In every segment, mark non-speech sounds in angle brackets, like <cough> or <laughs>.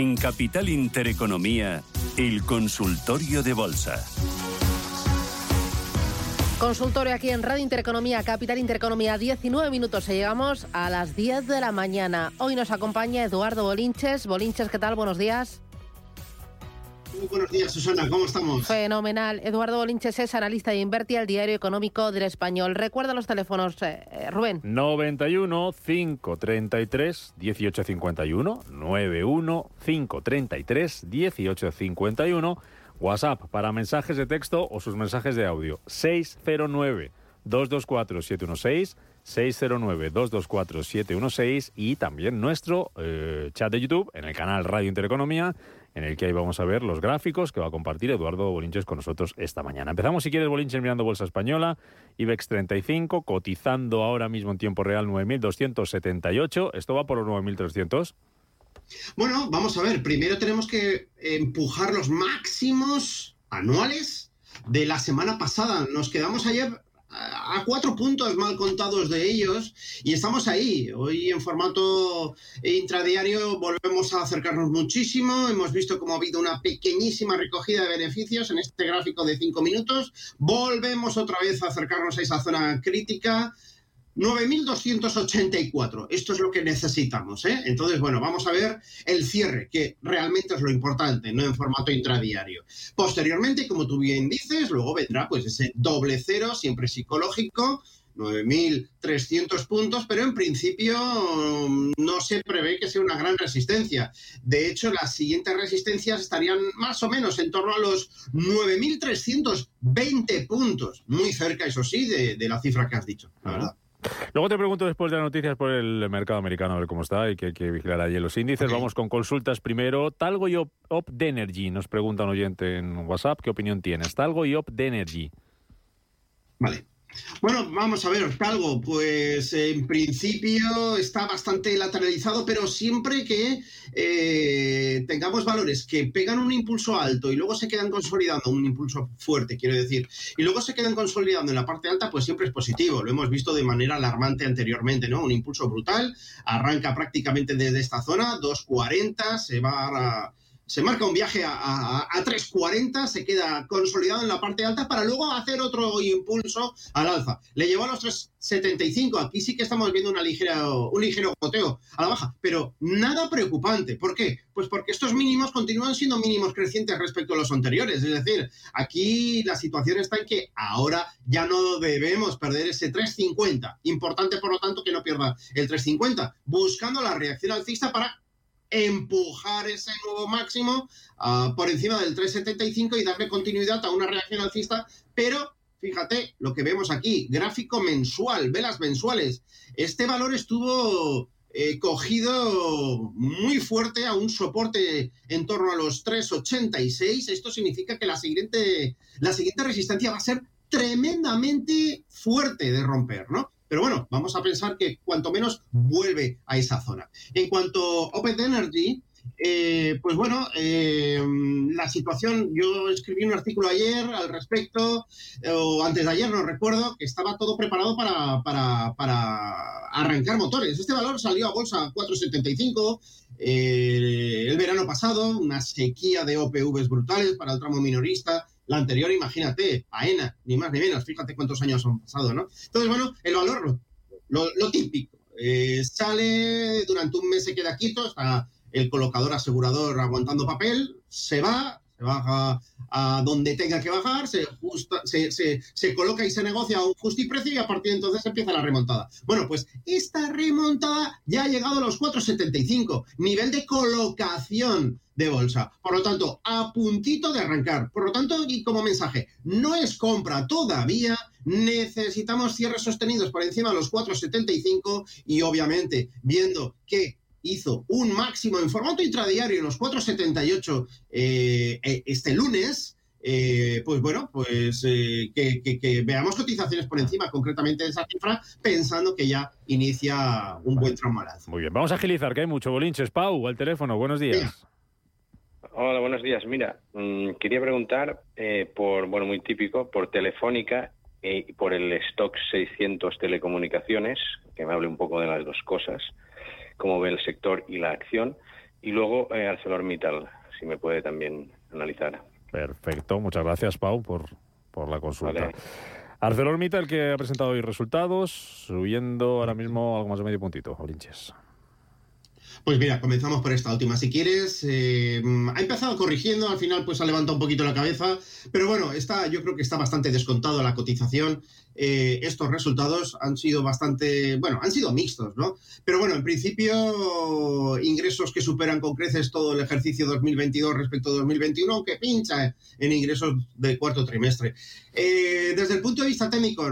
En Capital Intereconomía, el consultorio de bolsa. Consultorio aquí en Radio Intereconomía, Capital Intereconomía, 19 minutos y llegamos a las 10 de la mañana. Hoy nos acompaña Eduardo Bolinches. Bolinches, ¿qué tal? Buenos días. Muy buenos días, Susana. ¿Cómo estamos? Fenomenal. Eduardo Bolinches es analista de Inverti, el diario económico del español. Recuerda los teléfonos, eh, eh, Rubén. 91 533 1851 91 533 1851 WhatsApp para mensajes de texto o sus mensajes de audio 609 224 716 609 224 716 y también nuestro eh, chat de YouTube en el canal Radio Intereconomía en el que ahí vamos a ver los gráficos que va a compartir Eduardo Bolinches con nosotros esta mañana. Empezamos, si quieres, Bolinches mirando Bolsa Española, IBEX 35, cotizando ahora mismo en tiempo real 9.278. ¿Esto va por los 9.300? Bueno, vamos a ver. Primero tenemos que empujar los máximos anuales de la semana pasada. Nos quedamos ayer a cuatro puntos mal contados de ellos y estamos ahí. Hoy en formato intradiario volvemos a acercarnos muchísimo. Hemos visto cómo ha habido una pequeñísima recogida de beneficios en este gráfico de cinco minutos. Volvemos otra vez a acercarnos a esa zona crítica. 9.284. Esto es lo que necesitamos. ¿eh? Entonces, bueno, vamos a ver el cierre, que realmente es lo importante, no en formato intradiario. Posteriormente, como tú bien dices, luego vendrá pues ese doble cero, siempre psicológico, 9.300 puntos, pero en principio mm, no se prevé que sea una gran resistencia. De hecho, las siguientes resistencias estarían más o menos en torno a los 9.320 puntos, muy cerca, eso sí, de, la cifra que has dicho, la verdad. Luego te pregunto después de las noticias por el mercado americano, a ver cómo está y que hay que vigilar allí los índices. Vamos con consultas primero. Talgo y Op, Op de Energy, nos pregunta un oyente en WhatsApp, ¿qué opinión tienes? Talgo y Op de Energy. Vale. Bueno, vamos a ver, Talgo, pues en principio está bastante lateralizado, pero siempre que eh, tengamos valores que pegan un impulso alto y luego se quedan consolidando, un impulso fuerte, quiero decir, y luego se quedan consolidando en la parte alta, pues siempre es positivo. Lo hemos visto de manera alarmante anteriormente, ¿no? Un impulso brutal, arranca prácticamente desde esta zona, 2.40, se va a se marca un viaje a, a, a 3.40, se queda consolidado en la parte alta para luego hacer otro impulso al alza. Le llevó a los 3.75, aquí sí que estamos viendo una ligera, un ligero goteo a la baja, pero nada preocupante. ¿Por qué? Pues porque estos mínimos continúan siendo mínimos crecientes respecto a los anteriores. Es decir, aquí la situación está en que ahora ya no debemos perder ese 3.50. Importante, por lo tanto, que no pierda el 3.50, buscando la reacción alcista para empujar ese nuevo máximo uh, por encima del 375 y darle continuidad a una reacción alcista, pero fíjate lo que vemos aquí, gráfico mensual, velas mensuales. Este valor estuvo eh, cogido muy fuerte a un soporte en torno a los 386. Esto significa que la siguiente, la siguiente resistencia va a ser tremendamente fuerte de romper, ¿no? Pero bueno, vamos a pensar que cuanto menos vuelve a esa zona. En cuanto a Open Energy, eh, pues bueno, eh, la situación, yo escribí un artículo ayer al respecto, eh, o antes de ayer, no recuerdo, que estaba todo preparado para, para, arrancar motores. Este valor salió a bolsa a 4,75 eh, el verano pasado, una sequía de OPVs brutales para el tramo minorista, la anterior, imagínate, AENA, ni más ni menos, fíjate cuántos años han pasado, ¿no? Entonces, bueno, el valor, lo, lo, típico, eh, sale, durante un mes se queda quieto, está el colocador asegurador aguantando papel, se va, se baja a donde tenga que bajar, se, se coloca y se negocia a un justiprecio y a partir de entonces empieza la remontada. Bueno, pues esta remontada ya ha llegado a los 4,75, nivel de colocación de bolsa. Por lo tanto, a puntito de arrancar. Por lo tanto, y como mensaje, no es compra todavía, necesitamos cierres sostenidos por encima de los 4,75 y obviamente viendo que hizo un máximo en formato intradiario en los 4,78 eh, eh, este lunes, eh, pues bueno, pues eh, que, que, que, veamos cotizaciones por encima concretamente de esa cifra, pensando que ya inicia un buen tramo Muy bien, vamos a agilizar, que hay mucho bolinches. Pau, al teléfono, buenos días. Hola, buenos días. Mira, mmm, quería preguntar eh, por, bueno, muy típico, por Telefónica y por el stock 600 telecomunicaciones, que me hable un poco de las dos cosas, cómo ve el sector y la acción, y luego eh, ArcelorMittal, si me puede también analizar. Perfecto, muchas gracias Pau por, por la consulta. Vale. ArcelorMittal que ha presentado hoy resultados, subiendo ahora mismo algo más de medio puntito, Olinches. Pues mira, comenzamos por esta última. Si quieres, eh, ha empezado corrigiendo, al final pues ha levantado un poquito la cabeza, pero bueno, está, yo creo que está bastante descontado la cotización. Eh, estos resultados han sido bastante, bueno, han sido mixtos, ¿no? Pero bueno, en principio, ingresos que superan con creces todo el ejercicio 2022 respecto a 2021, aunque pincha en ingresos del cuarto trimestre. Eh, desde el punto de vista técnico,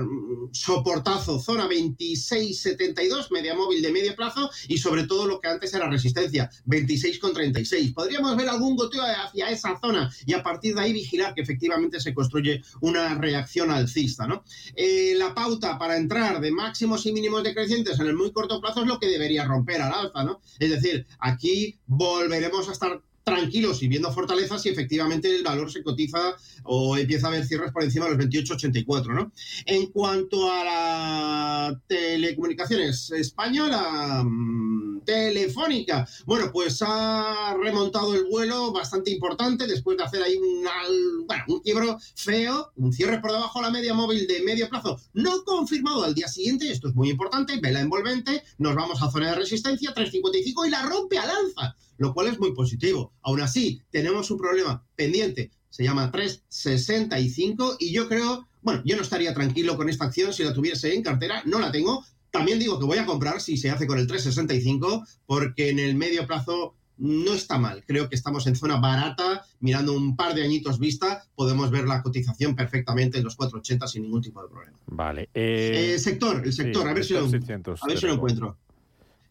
soportazo, zona 26.72, media móvil de medio plazo y sobre todo lo que antes era resistencia, 26,36. Podríamos ver algún goteo hacia esa zona y a partir de ahí vigilar que efectivamente se construye una reacción alcista, ¿no? Eh, la pauta para entrar de máximos y mínimos decrecientes en el muy corto plazo es lo que debería romper al alza, ¿no? Es decir, aquí volveremos a estar tranquilos y viendo fortalezas si efectivamente el valor se cotiza o empieza a haber cierres por encima de los 28,84, ¿no? En cuanto a la telecomunicaciones española, mmm, telefónica, bueno, pues ha remontado el vuelo bastante importante después de hacer ahí un, bueno, un quiebro feo, un cierre por debajo de la media móvil de medio plazo, no confirmado al día siguiente, esto es muy importante, vela envolvente, nos vamos a zona de resistencia, 3,55 y la rompe al alza lo cual es muy positivo. Aún así, tenemos un problema pendiente, se llama 365 y yo creo, bueno, yo no estaría tranquilo con esta acción si la tuviese en cartera, no la tengo. También digo que voy a comprar si se hace con el 365 porque en el medio plazo no está mal. Creo que estamos en zona barata, mirando un par de añitos vista, podemos ver la cotización perfectamente en los 480 sin ningún tipo de problema. Vale. Eh... Eh, sector, el sector, sí, a ver, si lo, 600, a ver si lo encuentro.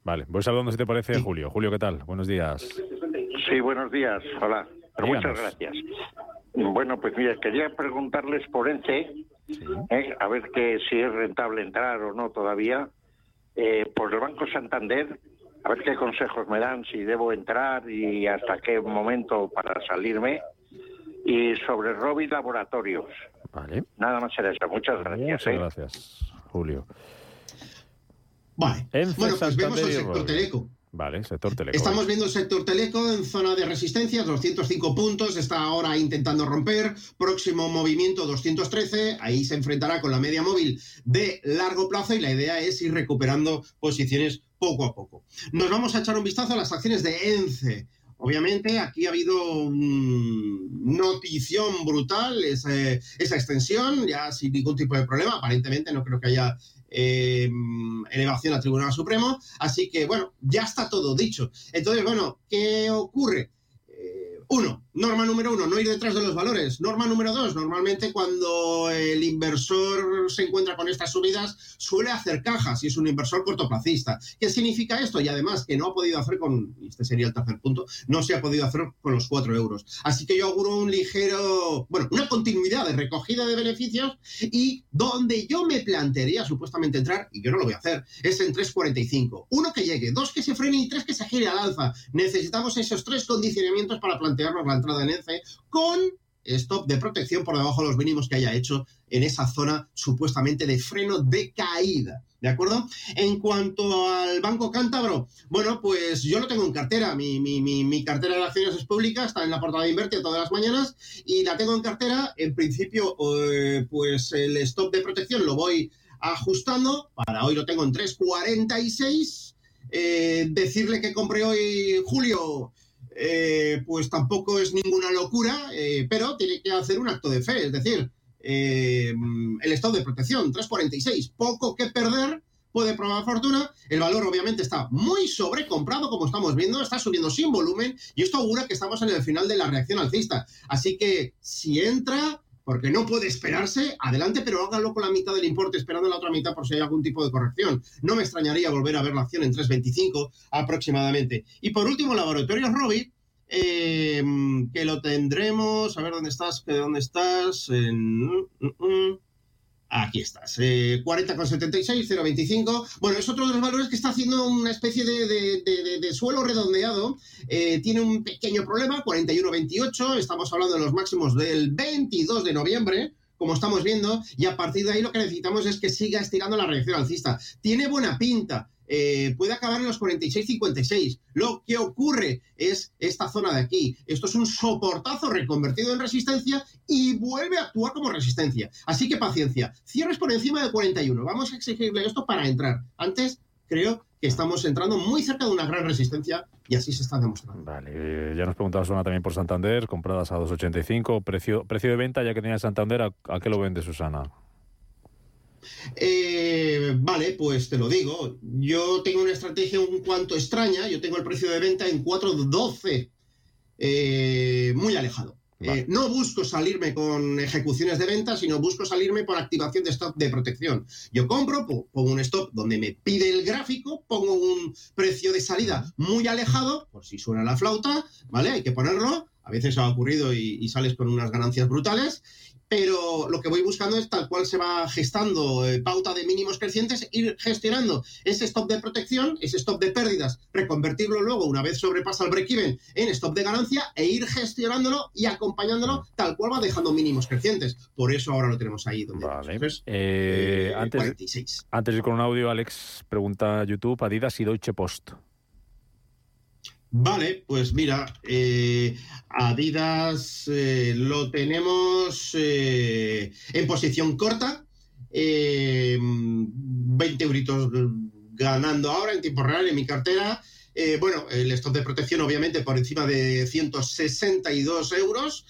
Vale, voy saludando si te parece, sí. Julio. Julio, ¿qué tal? Buenos días. Sí, buenos días. Hola. Muchas gracias. Bueno, pues mira, quería preguntarles por ENCE, sí. eh, a ver que si es rentable entrar o no todavía, eh, por el Banco Santander, a ver qué consejos me dan, si debo entrar y hasta qué momento para salirme, y sobre Robi Laboratorios. Vale. Nada más era eso. Muchas gracias. Muchas ¿eh? gracias, Julio. Vale. Bueno, pues vemos el sector teleco. Vale, sector teleco. Estamos viendo el sector teleco en zona de resistencia, 205 puntos, está ahora intentando romper, próximo movimiento 213, ahí se enfrentará con la media móvil de largo plazo y la idea es ir recuperando posiciones poco a poco. Nos vamos a echar un vistazo a las acciones de ENCE. Obviamente aquí ha habido un notición brutal esa, esa extensión, ya sin ningún tipo de problema, aparentemente no creo que haya eh, elevación al Tribunal Supremo. Así que, bueno, ya está todo dicho. Entonces, bueno, ¿qué ocurre? Eh, uno, norma número uno, no ir detrás de los valores. Norma número dos, normalmente cuando el inversor se encuentra con estas subidas, suele hacer cajas y es un inversor cortoplacista. ¿Qué significa esto? Y además que no ha podido hacer con, este sería el tercer punto, no se ha podido hacer con los cuatro euros. Así que yo auguro un ligero, bueno, una continuidad de recogida de beneficios y donde yo me plantearía supuestamente entrar, y yo no lo voy a hacer, es en 3.45. Uno que llegue, dos que se frene y tres que se gire al alza. Necesitamos esos tres condicionamientos para plantearnos la entrada en ENCE con stop de protección por debajo de los mínimos que haya hecho en esa zona supuestamente de freno de caída. ¿De acuerdo? En cuanto al Banco Cántabro, bueno, pues yo lo tengo en cartera. Mi, mi, mi, mi cartera de acciones es pública, está en la portada de Invertir todas las mañanas y la tengo en cartera. En principio, eh, pues el stop de protección lo voy ajustando. Para hoy lo tengo en 3.46. Eh, decirle que compré hoy, Julio, eh, pues tampoco es ninguna locura, eh, pero tiene que hacer un acto de fe, es decir, eh, el estado de protección, 346, poco que perder, puede probar fortuna, el valor obviamente está muy sobrecomprado, como estamos viendo, está subiendo sin volumen y esto augura que estamos en el final de la reacción alcista. Así que si entra, porque no puede esperarse, adelante, pero hágalo con la mitad del importe, esperando la otra mitad por si hay algún tipo de corrección. No me extrañaría volver a ver la acción en 3.25 aproximadamente. Y por último, Laboratorios Robbie, eh, que lo tendremos, a ver dónde estás, dónde estás, en... Mm, mm, mm. Aquí estás, eh, 40,76, 0,25. Bueno, es otro de los valores que está haciendo una especie de, suelo redondeado. Eh, tiene un pequeño problema, 41,28. Estamos hablando de los máximos del 22 de noviembre como estamos viendo, y a partir de ahí lo que necesitamos es que siga estirando la reacción alcista. Tiene buena pinta, eh, puede acabar en los 46-56. Lo que ocurre es esta zona de aquí. Esto es un soportazo reconvertido en resistencia y vuelve a actuar como resistencia. Así que paciencia. Cierres por encima de 41. Vamos a exigirle esto para entrar. Antes, creo que estamos entrando muy cerca de una gran resistencia y así se está demostrando. Vale, eh, ya nos preguntaba Susana también por Santander, compradas a 2,85. Precio, precio de venta, ya que tenía Santander, ¿a qué lo vende Susana? Eh, vale, pues te lo digo. Yo tengo una estrategia un cuanto extraña. Yo tengo el precio de venta en 4.12, eh, muy alejado. Eh, no busco salirme con ejecuciones de venta, sino busco salirme por activación de stop de protección. Yo compro, pongo un stop donde me pide el gráfico, pongo un precio de salida muy alejado, por si suena la flauta, ¿vale? Hay que ponerlo. A veces ha ocurrido y sales con unas ganancias brutales pero lo que voy buscando es tal cual se va gestando eh, pauta de mínimos crecientes, ir gestionando ese stop de protección, ese stop de pérdidas, reconvertirlo luego, una vez sobrepasa el break-even, en stop de ganancia e ir gestionándolo y acompañándolo tal cual va dejando mínimos crecientes. Por eso ahora lo tenemos ahí. Donde vale. Eh, eh, antes, antes de ir con un audio, Alex pregunta a YouTube, Adidas y Deutsche Post. Vale, pues mira, eh, Adidas eh, lo tenemos eh, en posición corta, 20 euritos ganando ahora en tiempo real en mi cartera. bueno, el stop de protección obviamente por encima de 162 euros,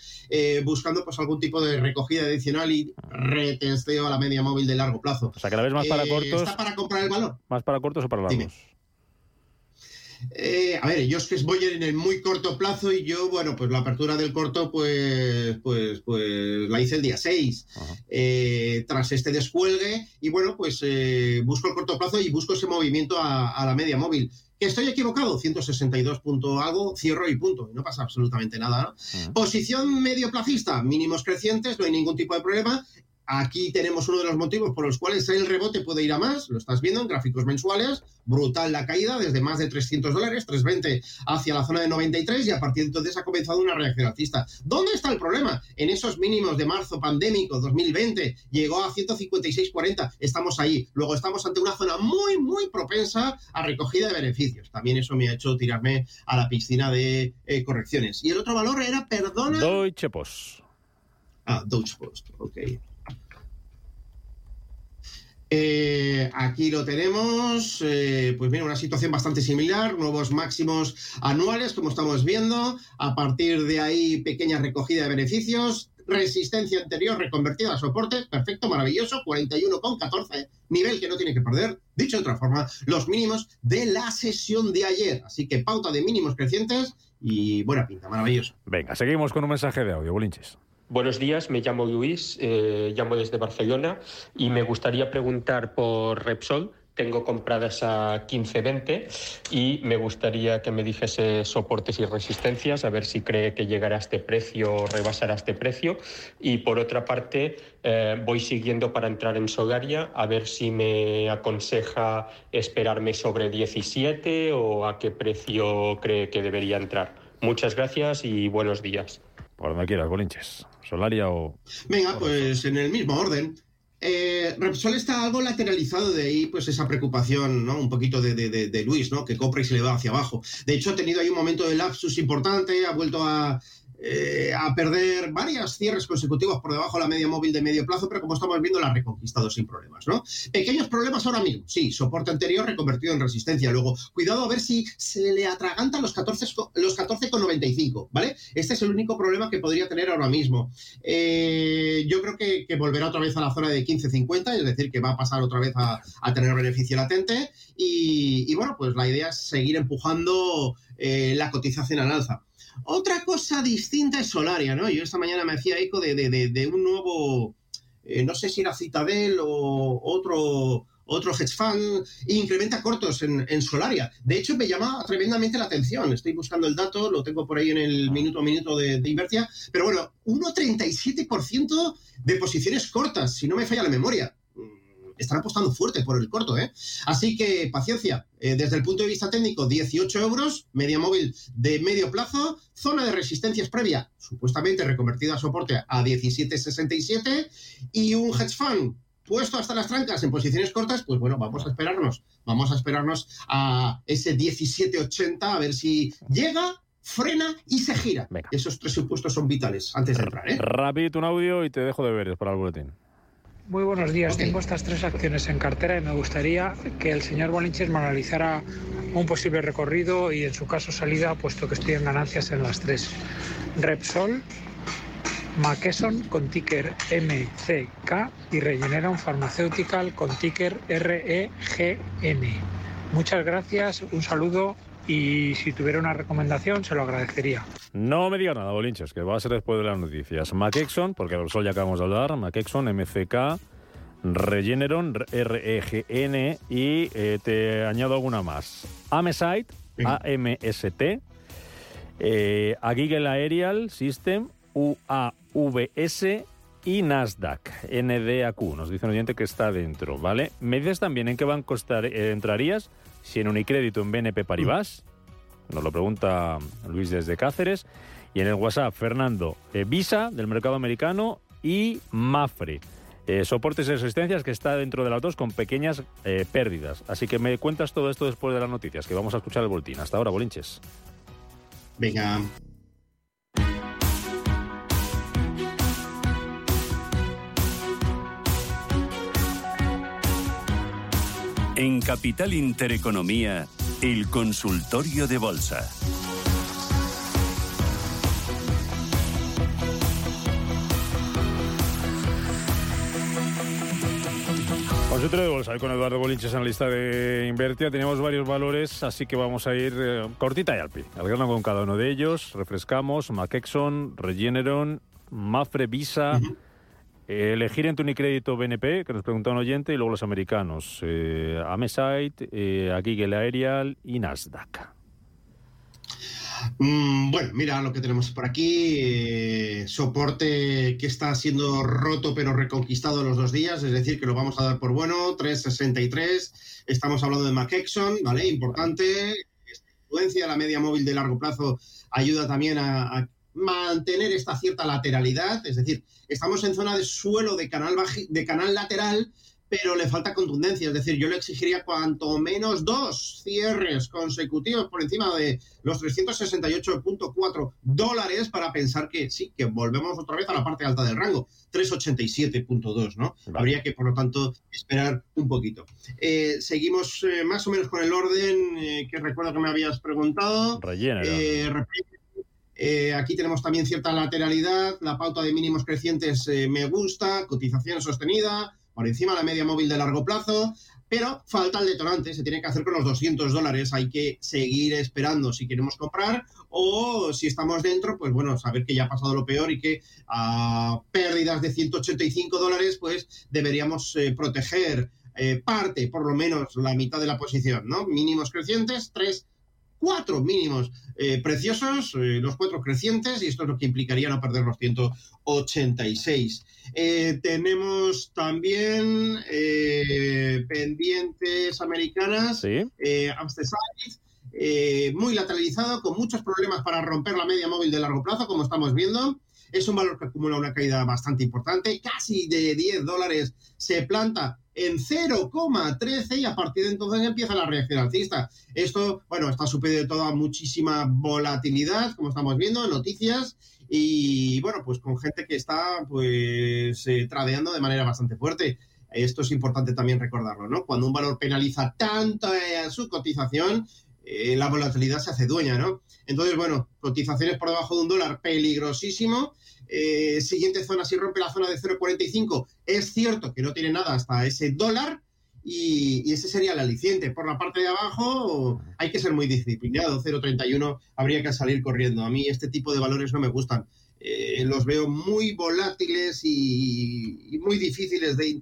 buscando pues algún tipo de recogida adicional y retesteo a la media móvil de largo plazo. O sea, que la vez más para cortos. ¿Está para comprar el valor? ¿Más para cortos o para largos? Eh, a ver, yo es que voy en el muy corto plazo y yo, bueno, pues la apertura del corto, pues, pues, pues la hice el día 6, eh, tras este descuelgue, y bueno, pues eh, busco el corto plazo y busco ese movimiento a, la media móvil. ¿Que estoy equivocado? 162 punto algo, cierro y punto. No pasa absolutamente nada. Posición medio plazista, mínimos crecientes, no hay ningún tipo de problema. Aquí tenemos uno de los motivos por los cuales el rebote puede ir a más, lo estás viendo en gráficos mensuales, brutal la caída desde más de 300 dólares, 320 hacia la zona de 93 y a partir de entonces ha comenzado una reacción alcista. ¿Dónde está el problema? En esos mínimos de marzo pandémico 2020 llegó a 156.40, estamos ahí. Luego estamos ante una zona muy, muy propensa a recogida de beneficios. También eso me ha hecho tirarme a la piscina de eh, correcciones. Y el otro valor era, perdona... Deutsche Post. Ah, Deutsche Post, ok. Eh, aquí lo tenemos, eh, pues mira, una situación bastante similar, nuevos máximos anuales, como estamos viendo, a partir de ahí pequeña recogida de beneficios, resistencia anterior reconvertida a soporte, perfecto, maravilloso, 41,14, nivel que no tiene que perder, dicho de otra forma, los mínimos de la sesión de ayer, así que pauta de mínimos crecientes y buena pinta, maravilloso. Venga, seguimos con un mensaje de audio, Bolinches. Buenos días, me llamo Luis, eh, llamo desde Barcelona y me gustaría preguntar por Repsol. Tengo compradas a 15.20 y me gustaría que me dijese soportes y resistencias, a ver si cree que llegará a este precio o rebasará este precio. Y por otra parte, eh, voy siguiendo para entrar en Solaria, a ver si me aconseja esperarme sobre 17 o a qué precio cree que debería entrar. Muchas gracias y buenos días. Por donde quieras, Bolinches. Solaria o... Venga, pues en el mismo orden. Eh, Repsol está algo lateralizado de ahí, pues esa preocupación, ¿no? Un poquito de, Luis, ¿no? Que compra y se le va hacia abajo. De hecho, ha tenido ahí un momento de lapsus importante, ha vuelto a eh, a perder varios cierres consecutivos por debajo de la media móvil de medio plazo, pero como estamos viendo, la ha reconquistado sin problemas, ¿no? Pequeños problemas ahora mismo, sí, soporte anterior reconvertido en resistencia. Luego, cuidado a ver si se le atragantan los 14,95, los 14 ¿vale? Este es el único problema que podría tener ahora mismo. Eh, yo creo que, volverá otra vez a la zona de 15.50, es decir, que va a pasar otra vez a, tener beneficio latente. Y, bueno, pues la idea es seguir empujando eh, la cotización al alza. Otra cosa distinta es Solaria, ¿no? Yo esta mañana me hacía eco de, un nuevo, eh, no sé si era Citadel o otro, otro hedge fund, e incrementa cortos en, Solaria. De hecho, me llama tremendamente la atención. Estoy buscando el dato, lo tengo por ahí en el minuto a minuto de, de Invertia. Pero bueno, 1,37% de posiciones cortas, si no me falla la memoria están apostando fuerte por el corto, ¿eh? Así que paciencia. Eh, desde el punto de vista técnico, 18 euros, media móvil de medio plazo, zona de resistencias previa, supuestamente reconvertida a soporte a 17,67 y un hedge fund puesto hasta las trancas en posiciones cortas, pues bueno, vamos a esperarnos, vamos a esperarnos a ese 17,80 a ver si llega frena y se gira. Esos tres supuestos son vitales antes de entrar. ¿eh? Rápido un audio y te dejo de ver para el boletín. Muy buenos días. Tengo estas tres acciones en cartera y me gustaría que el señor Bolinches me analizara un posible recorrido y en su caso salida, puesto que estoy en ganancias en las tres. Repsol, McKesson con ticker MCK y Regeneron Pharmaceutical con ticker REGN. Muchas gracias, un saludo y si tuviera una recomendación se lo agradecería. No me diga nada, Bolinches, que va a ser después de las noticias. McExon, porque el sol ya acabamos de hablar, McExon, MCK, Regeneron, REGN y eh, te añado alguna más. Amesite, AMST, eh, Agigel Aerial System, UAVS y Nasdaq, NDAQ. Nos dice un oyente que está dentro, ¿vale? Me dices también en qué banco eh, entrarías si en Unicrédito, en BNP Paribas, nos lo pregunta Luis desde Cáceres, y en el WhatsApp Fernando, eh, Visa del mercado americano y Mafre. Eh, soportes y resistencias que está dentro de las dos con pequeñas eh, pérdidas. Así que me cuentas todo esto después de las noticias, que vamos a escuchar el boletín. Hasta ahora, Bolinches. Venga. En Capital Intereconomía, el consultorio de bolsa. Consultorio de bolsa con Eduardo Bolinches, analista de Invertia. Tenemos varios valores, así que vamos a ir eh, cortita y al pie. Al grano con cada uno de ellos. Refrescamos McExon, Regeneron, Mafre Visa. Elegir en tu Unicrédito BNP, que nos pregunta un oyente, y luego los americanos, eh, Amesite, eh, Aerial y Nasdaq. Mm, bueno, mira lo que tenemos por aquí. Eh, soporte que está siendo roto pero reconquistado los dos días, es decir, que lo vamos a dar por bueno. 363. Estamos hablando de McExon, ¿vale? Importante. Influencia, la media móvil de largo plazo ayuda también a mantener esta cierta lateralidad, es decir, estamos en zona de suelo de canal, de canal lateral, pero le falta contundencia, es decir, yo le exigiría cuanto menos dos cierres consecutivos por encima de los 368.4 dólares para pensar que sí, que volvemos otra vez a la parte alta del rango, 387.2, ¿no? Habría que, por lo tanto, esperar un poquito. Eh, seguimos eh, más o menos con el orden eh, que recuerdo que me habías preguntado. Rellena. Eh, aquí tenemos también cierta lateralidad, la pauta de mínimos crecientes eh, me gusta, cotización sostenida, por encima la media móvil de largo plazo, pero falta el detonante, se tiene que hacer con los 200 dólares, hay que seguir esperando si queremos comprar o si estamos dentro, pues bueno, saber que ya ha pasado lo peor y que a pérdidas de 185 dólares, pues deberíamos eh, proteger parte, por lo menos la mitad de la posición, ¿no? Mínimos crecientes, tres cuatro mínimos eh, preciosos, eh, los cuatro crecientes, y esto es lo que implicaría no perder los 186. Eh, tenemos también pendientes americanas, ¿Sí? muy lateralizado, con muchos problemas para romper la media móvil de largo plazo, como estamos viendo. Es un valor que acumula una caída bastante importante, casi de 10 dólares se planta en 0,13 y a partir de entonces empieza la reacción alcista. Esto, bueno, está supedido de toda muchísima volatilidad, como estamos viendo, noticias y bueno, pues con gente que está pues eh, tradeando de manera bastante fuerte. Esto es importante también recordarlo, ¿no? Cuando un valor penaliza tanto a su cotización, eh, la volatilidad se hace dueña, ¿no? Entonces, bueno, cotizaciones por debajo de un dólar, peligrosísimo. Eh, siguiente zona, si rompe la zona de 0,45, es cierto que no tiene nada hasta ese dólar y, ese sería el aliciente. Por la parte de abajo hay que ser muy disciplinado, 0,31 habría que salir corriendo. A mí este tipo de valores no me gustan. Eh, los veo muy volátiles y muy difíciles de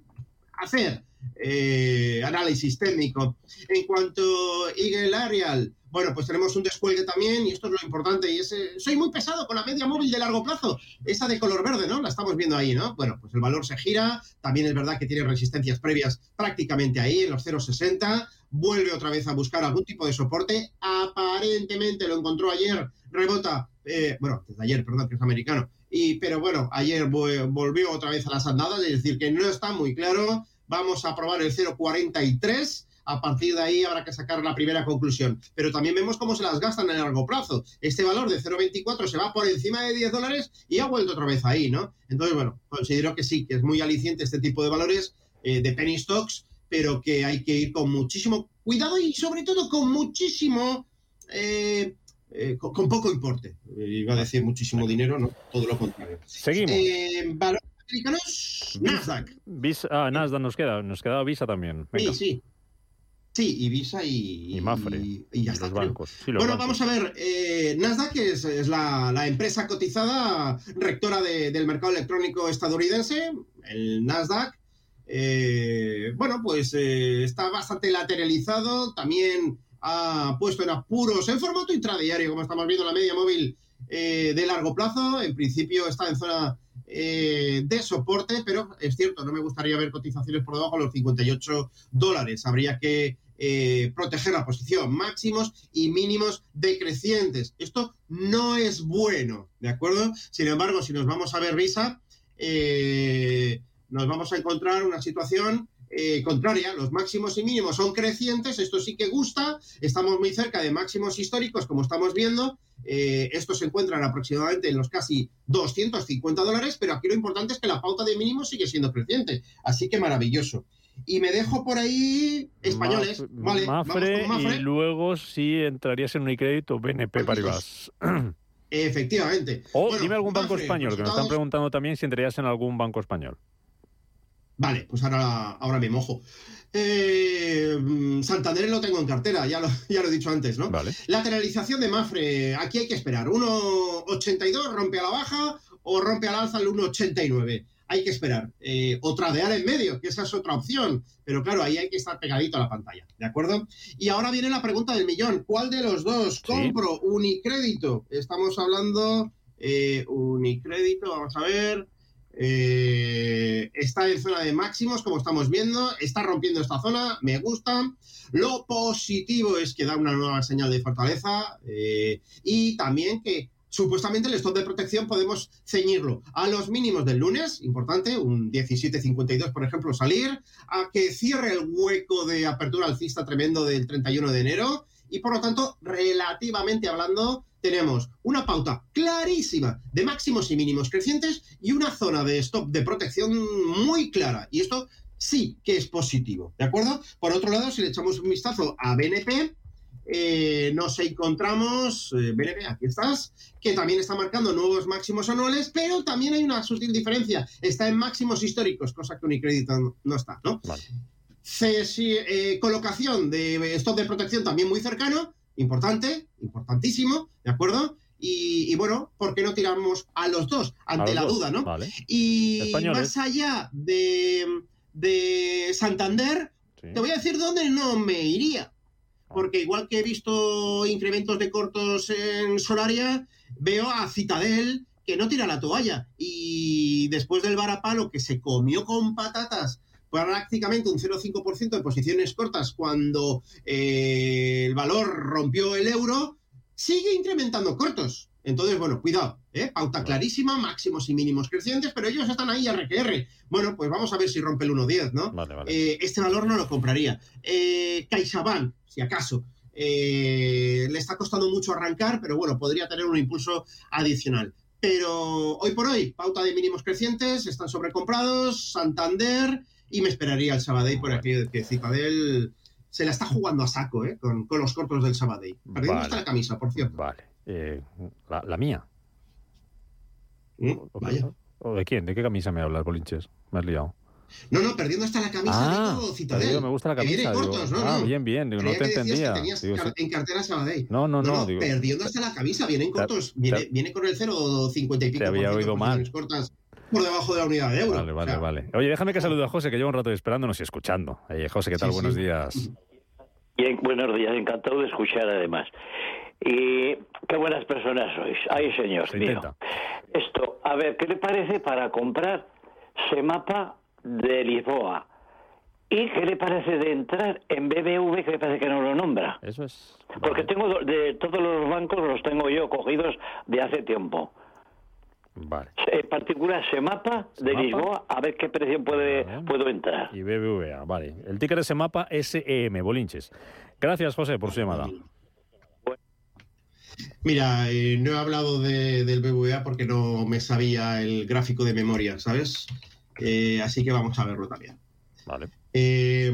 hacer. Eh, análisis técnico. En cuanto a Eagle Arial, bueno, pues tenemos un descuelgue también y esto es lo importante. Y ese, soy muy pesado con la media móvil de largo plazo, esa de color verde, ¿no? La estamos viendo ahí, ¿no? Bueno, pues el valor se gira, también es verdad que tiene resistencias previas prácticamente ahí, en los 0,60, vuelve otra vez a buscar algún tipo de soporte, aparentemente lo encontró ayer, rebota, eh, bueno, desde ayer, perdón, que es americano, y, pero bueno, ayer volvió otra vez a las andadas, es decir, que no está muy claro vamos a probar el 0,43. A partir de ahí habrá que sacar la primera conclusión. Pero también vemos cómo se las gastan en largo plazo. Este valor de 0,24 se va por encima de 10 dólares y ha vuelto otra vez ahí, ¿no? Entonces, bueno, considero que sí, que es muy aliciente este tipo de valores eh, de penny stocks, pero que hay que ir con muchísimo cuidado y sobre todo con muchísimo... Eh, eh, con, poco importe. iba a decir muchísimo dinero, no, todo lo contrario. Seguimos americanos, Nasdaq. Visa, ah, Nasdaq nos queda, nos queda Visa también. Sí, sí. Sí, y Visa y, y Mafre. Y, y ya está, los bancos. Sí, los bueno, bancos. vamos a ver. Eh, Nasdaq es, es la, la, empresa cotizada rectora de, del mercado electrónico estadounidense, el Nasdaq. Eh, bueno, pues eh, está bastante lateralizado. También ha puesto en apuros en formato intradiario, como estamos viendo la media móvil de largo plazo. En principio está en zona eh, de soporte, pero es cierto, no me gustaría ver cotizaciones por debajo de los 58 dólares. Habría que eh, proteger la posición, máximos y mínimos decrecientes. Esto no es bueno, ¿de acuerdo? Sin embargo, si nos vamos a ver Visa, eh, nos vamos a encontrar una situación eh, contraria, los máximos y mínimos son crecientes, esto sí que gusta, estamos muy cerca de máximos históricos, como estamos viendo, eh, estos se encuentran aproximadamente en los casi 250 dólares, pero aquí lo importante es que la pauta de mínimos sigue siendo creciente, así que maravilloso. Y me dejo por ahí españoles, vale, Mafre, Mafre. y luego sí entrarías en Unicredit BNP Paribas. Efectivamente. O Bueno, dime algún banco español, que nos están resultados- preguntando también si entrarías en algún banco español. Vale, pues ahora, ahora me mojo. Eh, mm, Santander lo tengo en cartera, ya lo, <laughs> ya lo he dicho antes, ¿no? Vale. Lateralización de Mafre, aquí hay que esperar. 1,82 rompe a la baja o rompe al alza el 1,89. Hay que esperar. Eh, o tradear en medio, que esa es otra opción. Pero claro, ahí hay que estar pegadito a la pantalla, ¿de acuerdo? Y ahora viene la pregunta del millón. ¿Cuál de los dos compro? Unicrédito. Estamos hablando eh, Unicrédito, vamos a ver. Eh, está en zona de máximos, como estamos viendo, está rompiendo esta zona, me gusta. Lo positivo es que da una nueva señal de fortaleza eh, y también que supuestamente el stop de protección podemos ceñirlo a los mínimos del lunes, importante, un 17.52 por ejemplo, salir, a que cierre el hueco de apertura alcista tremendo del 31 de enero y por lo tanto, relativamente hablando, tenemos una pauta clarísima de máximos y mínimos crecientes y una zona de stop de protección muy clara. Y esto sí que es positivo, ¿de acuerdo? Por otro lado, si le echamos un vistazo a BNP, eh, nos encontramos, eh, BNP, aquí estás, que también está marcando nuevos máximos anuales, pero también hay una sutil diferencia. Está en máximos históricos, cosa que Unicredit no, no está, ¿no? Vale. Cesi- eh, colocación de stop de protección también muy cercano, importante, importantísimo, ¿de acuerdo? Y, y bueno, ¿por qué no tiramos a los dos ante los la dos, duda, no? Vale. Y Españoles. más allá de, de Santander, Sí. te voy a decir dónde no me iría. Porque igual que he visto incrementos de cortos en Solaria, veo a Citadel que no tira la toalla. Y después del varapalo que se comió con patatas prácticamente un 0,5% de posiciones cortas cuando eh, el valor rompió el euro, sigue incrementando cortos. Entonces, bueno, cuidado, ¿eh? pauta clarísima, máximos y mínimos crecientes, pero ellos están ahí RQR. Bueno, pues vamos a ver si rompe el 1.10, ¿no? Vale, vale. Eh, este valor no lo compraría. Eh, CaixaBank, si acaso. Eh, le está costando mucho arrancar, pero bueno, podría tener un impulso adicional. Pero hoy por hoy, pauta de mínimos crecientes, están sobrecomprados, Santander, y me esperaría el Sabadell por aquello de que Citadel se la está jugando a saco, ¿eh? Con, con los cortos del Sabadell. Perdiendo Vale. hasta la camisa, por cierto. Vale. Eh, la, la mía. Mm, ¿O, vaya. ¿O de quién? ¿De qué camisa me hablas, Bolinches? Me has liado. No, no, perdiendo hasta la camisa Ah, de todo te Citadel. digo, me gusta la Que camisa, digo, cortos, ¿no? ah, no. bien, bien, digo, no te entendía. Que tenías Digo, car- sí. en cartera Sabadell. No, no, no, digo- perdiendo hasta la camisa, vienen cortos, te- viene, viene con el 0,50 y pico. te había oído mal. cortas por debajo de la unidad de euro. Vale, vale, O sea, vale. Oye, déjame que salude a José, que lleva un rato esperándonos y escuchando. Eh, José, ¿qué tal? Sí, Buenos sí. días. Bien, buenos días, encantado de escuchar además. Y qué buenas personas sois. Ay, señor Se mío. intenta. Esto, a ver, ¿qué le parece para comprar Semapa de Lisboa? ¿Y qué le parece de entrar en BBV, que me parece que no lo nombra? Eso es. Porque tengo de todos los bancos, los tengo yo cogidos de hace tiempo. Vale. En particular, Semapa de Semapa. Lisboa, a ver qué precio puede, Vale. puedo entrar. Y BBVA, vale. El ticker de ese mapa SEM, Bolinches. Gracias, José, por su llamada. Mira, eh, no he hablado de- del BBVA porque no me sabía el gráfico de memoria, ¿sabes? Eh, así que vamos a verlo también. Vale. Eh,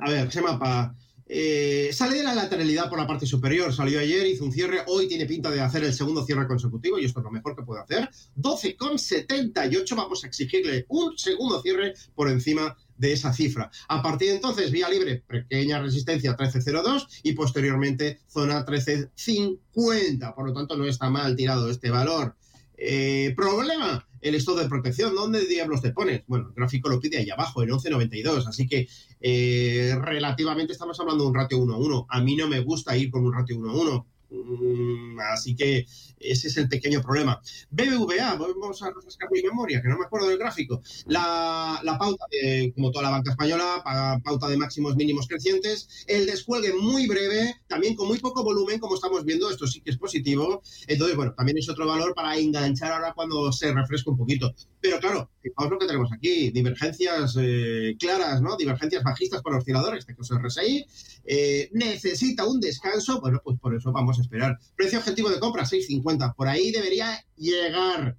a ver, ese mapa. Eh, sale de la lateralidad por la parte superior. Salió ayer, hizo un cierre. Hoy tiene pinta de hacer el segundo cierre consecutivo y esto es lo mejor que puede hacer. 12,78. Vamos a exigirle un segundo cierre por encima de esa cifra. A partir de entonces, vía libre, pequeña resistencia 13.02 y posteriormente zona 13.50. Por lo tanto, no está mal tirado este valor. Eh, problema, el stop de protección. ¿Dónde diablos te pones? Bueno, el gráfico lo pide ahí abajo, en 11.92. Así que eh, relativamente estamos hablando de un ratio 1 a 1. A mí no me gusta ir con un ratio 1 a 1. Mm, así que ese es el pequeño problema. BBVA, vamos a refrescar mi memoria, que no me acuerdo del gráfico. La, la pauta, de, como toda la banca española, pa- pauta de máximos mínimos crecientes. El descuelgue muy breve, también con muy poco volumen, como estamos viendo, esto sí que es positivo. Entonces, bueno, también es otro valor para enganchar ahora cuando se refresca un poquito. Pero claro, fijaos lo que tenemos aquí, divergencias eh, claras, ¿no? Divergencias bajistas para osciladores, este caso RSI. Eh, necesita un descanso, bueno, pues por eso vamos esperar. Precio objetivo de compra, 6.50. Por ahí debería llegar,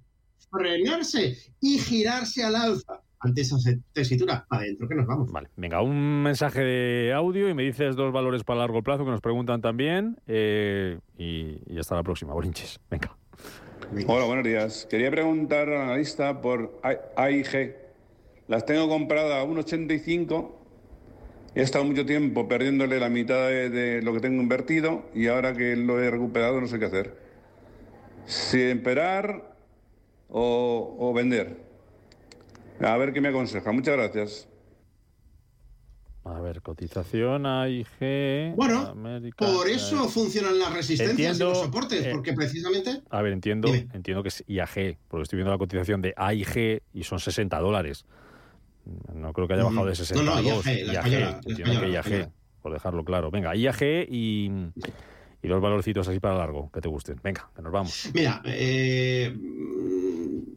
frenarse y girarse al alza ante esa tesitura. Adentro, que nos vamos. Vale. Venga, un mensaje de audio y me dices dos valores para largo plazo que nos preguntan también. eh, y, y hasta la próxima, Bolinches. Venga. Hola, buenos días. Quería preguntar al analista por AIG. Las tengo compradas a 1,85. He estado mucho tiempo perdiéndole la mitad de, de lo que tengo invertido y ahora que lo he recuperado no sé qué hacer. Si esperar o, o vender. A ver qué me aconseja. Muchas gracias. A ver, cotización AIG. Bueno, América, Por eso eh, funcionan las resistencias Entiendo, y los soportes, eh, porque precisamente... A ver, entiendo, Dime. entiendo que es IAG, porque estoy viendo la cotización de AIG y son 60 dólares. No creo que haya bajado de No, 62. no, IAG, la española, la española, que IAG, por dejarlo claro. Venga, IAG y, y dos valorcitos así para largo que te gusten. Venga, que nos vamos. Mira, eh,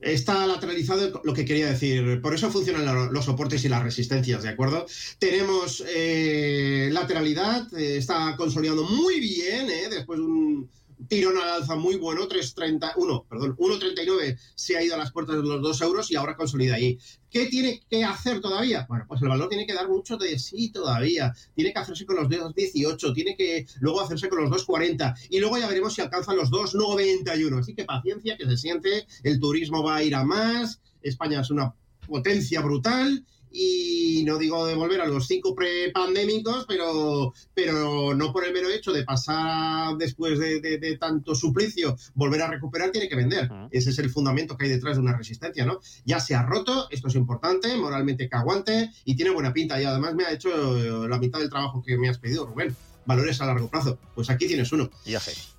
está lateralizado lo que quería decir. Por eso funcionan lo- los soportes y las resistencias, ¿de acuerdo? Tenemos eh, lateralidad, eh, está consolidando muy bien, ¿eh? después de un tirón al alza muy bueno, 3.31, perdón, 1.39 se ha ido a las puertas de los 2 euros y ahora consolida ahí. ¿Qué tiene que hacer todavía? Bueno, pues el valor tiene que dar mucho de sí todavía. Tiene que hacerse con los 2.18, tiene que luego hacerse con los 2.40 y luego ya veremos si alcanzan los 2.91. Así que paciencia, que se siente, el turismo va a ir a más, España es una potencia brutal y no digo de volver a los cinco prepandémicos, pero, pero no por el mero hecho de pasar después de, de- de tanto suplicio, volver a recuperar, tiene que vender. Ese es el fundamento que hay detrás de una resistencia, ¿no? Ya se ha roto, esto es importante, moralmente que aguante y tiene buena pinta y además me ha hecho eh, la mitad del trabajo que me has pedido, Rubén. Valores a largo plazo. Pues aquí tienes uno.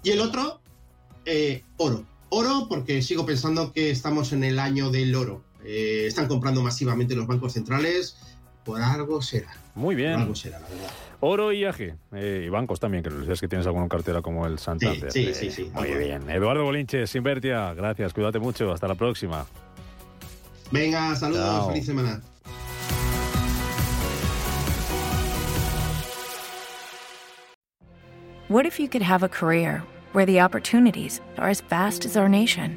Y el otro, eh, oro. Oro porque sigo pensando que estamos en el año del oro. Eh, están comprando masivamente los bancos centrales. por algo será. Muy bien. Por algo será, la verdad. Oro y IAG. Eh, y bancos también, que lo decías que tienes alguna cartera como el Santander. Sí, Eh, sí, sí. Muy bien. Eduardo Bolinches, Invertia, gracias. Cuídate mucho. Hasta la próxima. Venga, saludos, Chao. feliz semana. What if you could have a career where the opportunities are as vast as our nation,